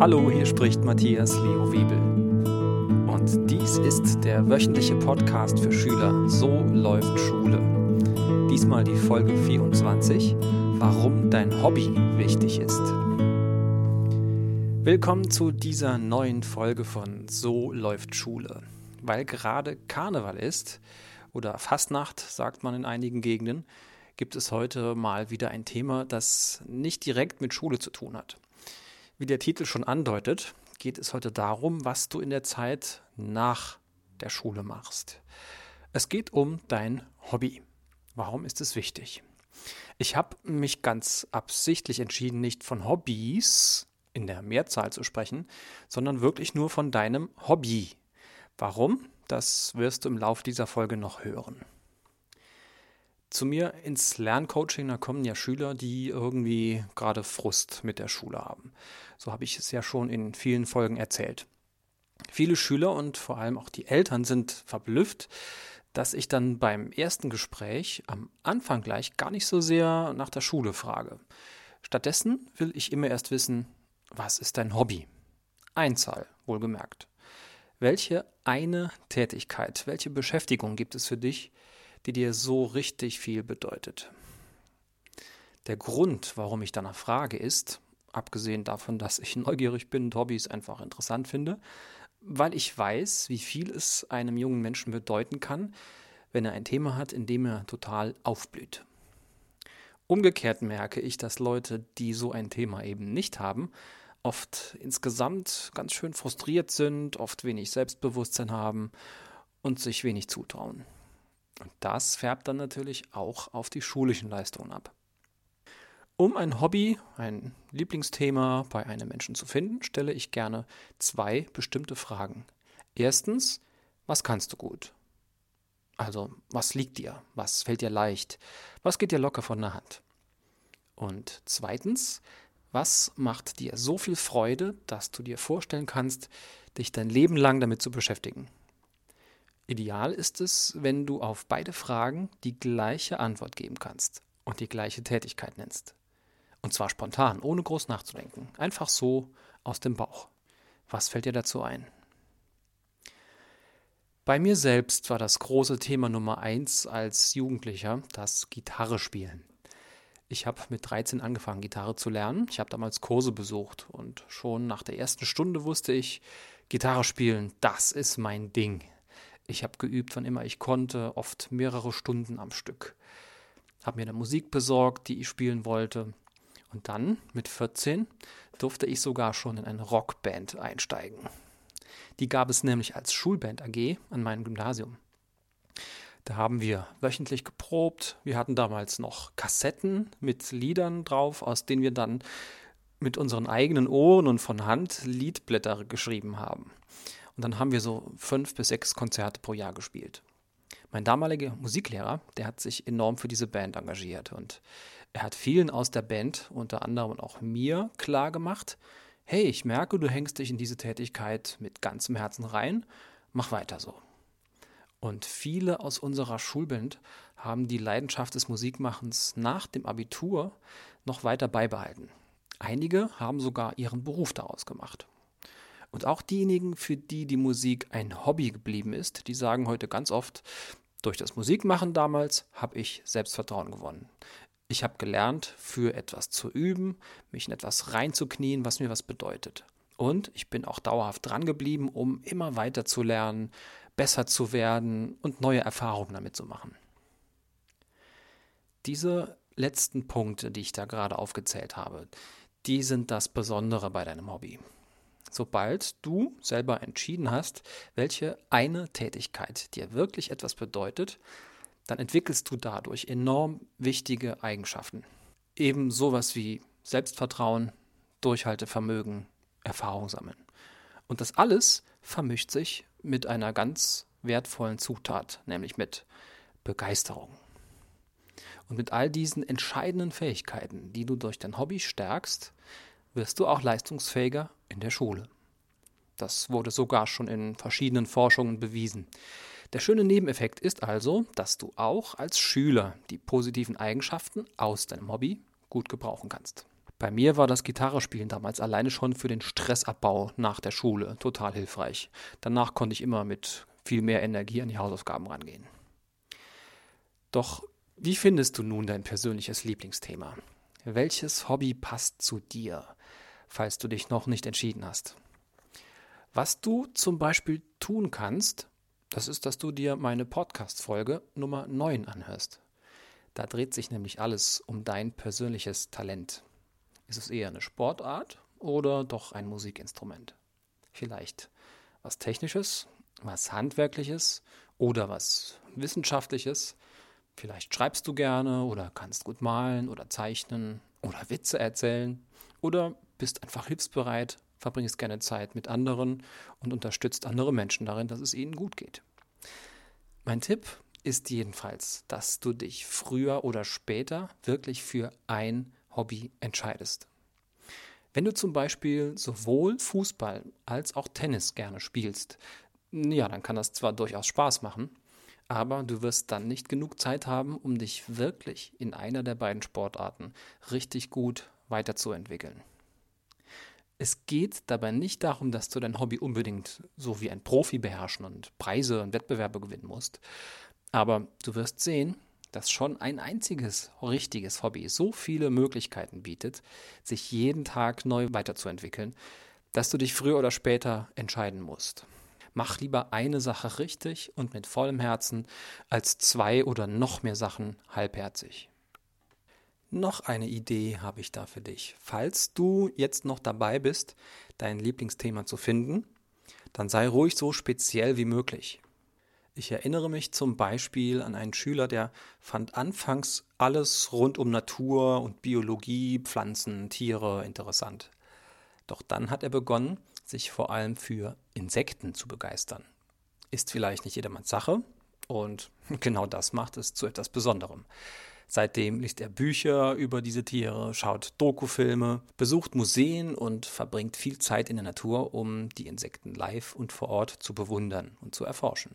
Hallo, hier spricht Matthias Leo Wiebel. Und dies ist der wöchentliche Podcast für Schüler So läuft Schule. Diesmal die Folge 24, warum dein Hobby wichtig ist. Willkommen zu dieser neuen Folge von So läuft Schule. Weil gerade Karneval ist, oder Fastnacht, sagt man in einigen Gegenden, gibt es heute mal wieder ein Thema, das nicht direkt mit Schule zu tun hat. Wie der Titel schon andeutet, geht es heute darum, was du in der Zeit nach der Schule machst. Es geht um dein Hobby. Warum ist es wichtig? Ich habe mich ganz absichtlich entschieden, nicht von Hobbys in der Mehrzahl zu sprechen, sondern wirklich nur von deinem Hobby. Warum? Das wirst du im Laufe dieser Folge noch hören. Zu mir ins Lerncoaching, da kommen ja Schüler, die irgendwie gerade Frust mit der Schule haben. So habe ich es ja schon in vielen Folgen erzählt. Viele Schüler und vor allem auch die Eltern sind verblüfft, dass ich dann beim ersten Gespräch am Anfang gleich gar nicht so sehr nach der Schule frage. Stattdessen will ich immer erst wissen, was ist dein Hobby? Einzahl, wohlgemerkt. Welche eine Tätigkeit, welche Beschäftigung gibt es für dich, die dir so richtig viel bedeutet. Der Grund, warum ich danach frage, ist, abgesehen davon, dass ich neugierig bin und Hobbys einfach interessant finde, weil ich weiß, wie viel es einem jungen Menschen bedeuten kann, wenn er ein Thema hat, in dem er total aufblüht. Umgekehrt merke ich, dass Leute, die so ein Thema eben nicht haben, oft insgesamt ganz schön frustriert sind, oft wenig Selbstbewusstsein haben und sich wenig zutrauen. Und das färbt dann natürlich auch auf die schulischen Leistungen ab. Um ein Hobby, ein Lieblingsthema bei einem Menschen zu finden, stelle ich gerne zwei bestimmte Fragen. Erstens, was kannst du gut? Also, was liegt dir? Was fällt dir leicht? Was geht dir locker von der Hand? Und zweitens, was macht dir so viel Freude, dass du dir vorstellen kannst, dich dein Leben lang damit zu beschäftigen? Ideal ist es, wenn du auf beide Fragen die gleiche Antwort geben kannst und die gleiche Tätigkeit nennst. Und zwar spontan, ohne groß nachzudenken. Einfach so aus dem Bauch. Was fällt dir dazu ein? Bei mir selbst war das große Thema Nummer eins als Jugendlicher das Gitarre spielen. Ich habe mit 13 angefangen, Gitarre zu lernen. Ich habe damals Kurse besucht und schon nach der ersten Stunde wusste ich, Gitarre spielen, das ist mein Ding. Ich habe geübt, wann immer ich konnte, oft mehrere Stunden am Stück. Habe mir eine Musik besorgt, die ich spielen wollte. Und dann, mit 14, durfte ich sogar schon in eine Rockband einsteigen. Die gab es nämlich als Schulband AG an meinem Gymnasium. Da haben wir wöchentlich geprobt. Wir hatten damals noch Kassetten mit Liedern drauf, aus denen wir dann mit unseren eigenen Ohren und von Hand Liedblätter geschrieben haben. Und dann haben wir so fünf bis sechs Konzerte pro Jahr gespielt. Mein damaliger Musiklehrer, der hat sich enorm für diese Band engagiert und er hat vielen aus der Band, unter anderem auch mir, klar gemacht, hey, ich merke, du hängst dich in diese Tätigkeit mit ganzem Herzen rein, mach weiter so. Und viele aus unserer Schulband haben die Leidenschaft des Musikmachens nach dem Abitur noch weiter beibehalten. Einige haben sogar ihren Beruf daraus gemacht. Und auch diejenigen, für die die Musik ein Hobby geblieben ist, die sagen heute ganz oft, durch das Musikmachen damals habe ich Selbstvertrauen gewonnen. Ich habe gelernt, für etwas zu üben, mich in etwas reinzuknien, was mir was bedeutet. Und ich bin auch dauerhaft dran geblieben, um immer weiter zu lernen, besser zu werden und neue Erfahrungen damit zu machen. Diese letzten Punkte, die ich da gerade aufgezählt habe, die sind das Besondere bei deinem Hobby sobald du selber entschieden hast, welche eine Tätigkeit dir wirklich etwas bedeutet, dann entwickelst du dadurch enorm wichtige Eigenschaften. Eben sowas wie Selbstvertrauen, Durchhaltevermögen, Erfahrung sammeln. Und das alles vermischt sich mit einer ganz wertvollen Zutat, nämlich mit Begeisterung. Und mit all diesen entscheidenden Fähigkeiten, die du durch dein Hobby stärkst, wirst du auch leistungsfähiger in der Schule. Das wurde sogar schon in verschiedenen Forschungen bewiesen. Der schöne Nebeneffekt ist also, dass du auch als Schüler die positiven Eigenschaften aus deinem Hobby gut gebrauchen kannst. Bei mir war das Gitarrespielen damals alleine schon für den Stressabbau nach der Schule total hilfreich. Danach konnte ich immer mit viel mehr Energie an die Hausaufgaben rangehen. Doch wie findest du nun dein persönliches Lieblingsthema? Welches Hobby passt zu dir, falls du dich noch nicht entschieden hast? Was du zum Beispiel tun kannst, das ist, dass du dir meine Podcast-Folge Nummer 9 anhörst. Da dreht sich nämlich alles um dein persönliches Talent. Ist es eher eine Sportart oder doch ein Musikinstrument? Vielleicht was Technisches, was Handwerkliches oder was Wissenschaftliches. Vielleicht schreibst du gerne oder kannst gut malen oder zeichnen oder Witze erzählen oder bist einfach hilfsbereit, verbringst gerne Zeit mit anderen und unterstützt andere Menschen darin, dass es ihnen gut geht. Mein Tipp ist jedenfalls, dass du dich früher oder später wirklich für ein Hobby entscheidest. Wenn du zum Beispiel sowohl Fußball als auch Tennis gerne spielst, ja, dann kann das zwar durchaus Spaß machen, aber du wirst dann nicht genug Zeit haben, um dich wirklich in einer der beiden Sportarten richtig gut weiterzuentwickeln. Es geht dabei nicht darum, dass du dein Hobby unbedingt so wie ein Profi beherrschen und Preise und Wettbewerbe gewinnen musst. Aber du wirst sehen, dass schon ein einziges richtiges Hobby so viele Möglichkeiten bietet, sich jeden Tag neu weiterzuentwickeln, dass du dich früher oder später entscheiden musst. Mach lieber eine Sache richtig und mit vollem Herzen als zwei oder noch mehr Sachen halbherzig. Noch eine Idee habe ich da für dich. Falls du jetzt noch dabei bist, dein Lieblingsthema zu finden, dann sei ruhig so speziell wie möglich. Ich erinnere mich zum Beispiel an einen Schüler, der fand anfangs alles rund um Natur und Biologie, Pflanzen, Tiere interessant. Doch dann hat er begonnen, sich vor allem für Insekten zu begeistern. Ist vielleicht nicht jedermanns Sache und genau das macht es zu etwas Besonderem. Seitdem liest er Bücher über diese Tiere, schaut Dokufilme, besucht Museen und verbringt viel Zeit in der Natur, um die Insekten live und vor Ort zu bewundern und zu erforschen.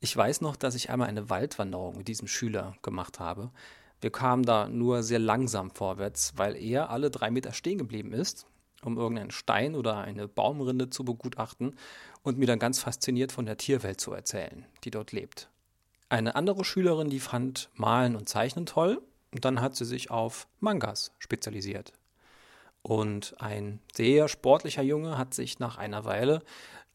Ich weiß noch, dass ich einmal eine Waldwanderung mit diesem Schüler gemacht habe. Wir kamen da nur sehr langsam vorwärts, weil er alle drei Meter stehen geblieben ist, um irgendeinen Stein oder eine Baumrinde zu begutachten und mir dann ganz fasziniert von der Tierwelt zu erzählen, die dort lebt. Eine andere Schülerin, die fand Malen und Zeichnen toll und dann hat sie sich auf Mangas spezialisiert. Und ein sehr sportlicher Junge hat sich nach einer Weile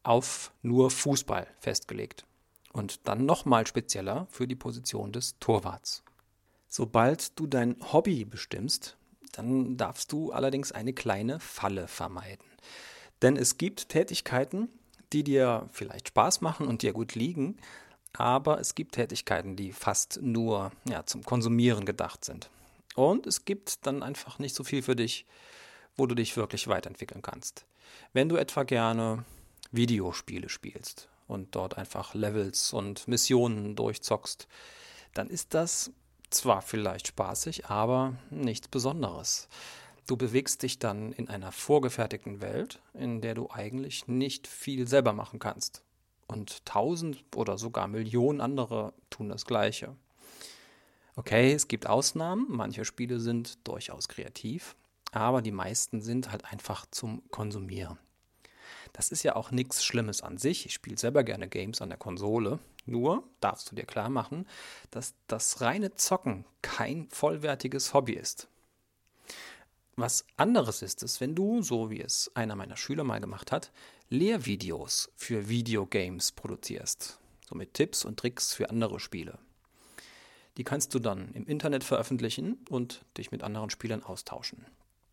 auf nur Fußball festgelegt. Und dann nochmal spezieller für die Position des Torwarts. Sobald du dein Hobby bestimmst, dann darfst du allerdings eine kleine Falle vermeiden. Denn es gibt Tätigkeiten, die dir vielleicht Spaß machen und dir gut liegen, aber es gibt Tätigkeiten, die fast nur ja, zum Konsumieren gedacht sind. Und es gibt dann einfach nicht so viel für dich, wo du dich wirklich weiterentwickeln kannst. Wenn du etwa gerne Videospiele spielst und dort einfach Levels und Missionen durchzockst, dann ist das zwar vielleicht spaßig, aber nichts Besonderes. Du bewegst dich dann in einer vorgefertigten Welt, in der du eigentlich nicht viel selber machen kannst und tausend oder sogar Millionen andere tun das Gleiche. Okay, es gibt Ausnahmen, manche Spiele sind durchaus kreativ, aber die meisten sind halt einfach zum Konsumieren. Das ist ja auch nichts Schlimmes an sich. Ich spiele selber gerne Games an der Konsole. Nur darfst du dir klar machen, dass das reine Zocken kein vollwertiges Hobby ist. Was anderes ist es, wenn du, so wie es einer meiner Schüler mal gemacht hat, Lehrvideos für Videogames produzierst, so mit Tipps und Tricks für andere Spiele. Die kannst du dann im Internet veröffentlichen und dich mit anderen Spielern austauschen.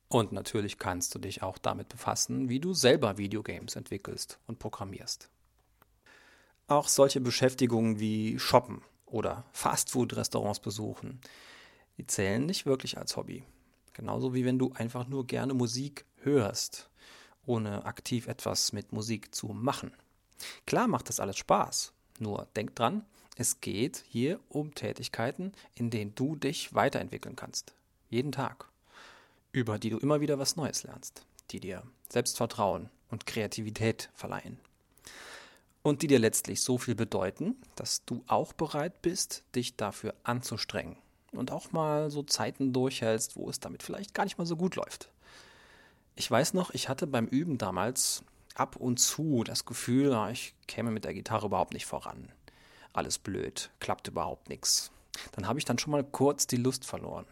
Und natürlich kannst du dich auch damit befassen, wie du selber Videogames entwickelst und programmierst. Auch solche Beschäftigungen wie Shoppen oder Fastfood-Restaurants besuchen, die zählen nicht wirklich als Hobby. Genauso wie wenn du einfach nur gerne Musik hörst, ohne aktiv etwas mit Musik zu machen. Klar macht das alles Spaß, nur denk dran, es geht hier um Tätigkeiten, in denen du dich weiterentwickeln kannst. Jeden Tag. Über die du immer wieder was Neues lernst, die dir Selbstvertrauen und Kreativität verleihen. Und die dir letztlich so viel bedeuten, dass du auch bereit bist, dich dafür anzustrengen und auch mal so Zeiten durchhältst, wo es damit vielleicht gar nicht mal so gut läuft. Ich weiß noch, ich hatte beim Üben damals ab und zu das Gefühl, ich käme mit der Gitarre überhaupt nicht voran. Alles blöd, klappt überhaupt nichts. Dann habe ich dann schon mal kurz die Lust verloren.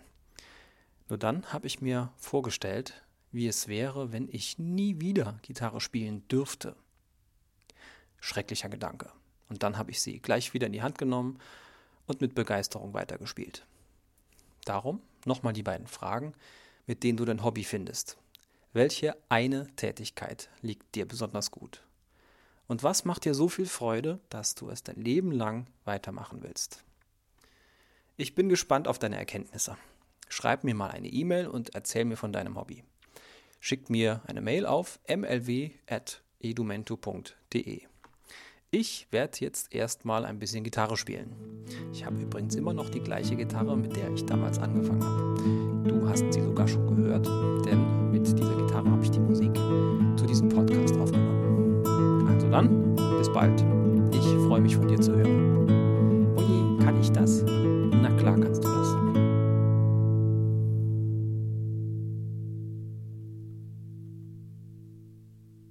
Nur dann habe ich mir vorgestellt, wie es wäre, wenn ich nie wieder Gitarre spielen dürfte. Schrecklicher Gedanke. Und dann habe ich sie gleich wieder in die Hand genommen und mit Begeisterung weitergespielt. Darum nochmal die beiden Fragen, mit denen du dein Hobby findest. Welche eine Tätigkeit liegt dir besonders gut? Und was macht dir so viel Freude, dass du es dein Leben lang weitermachen willst? Ich bin gespannt auf deine Erkenntnisse. Schreib mir mal eine E-Mail und erzähl mir von deinem Hobby. Schick mir eine Mail auf mlw.edumento.de. Ich werde jetzt erstmal ein bisschen Gitarre spielen. Ich habe übrigens immer noch die gleiche Gitarre, mit der ich damals angefangen habe. Du hast sie sogar schon gehört, mich von dir zu hören.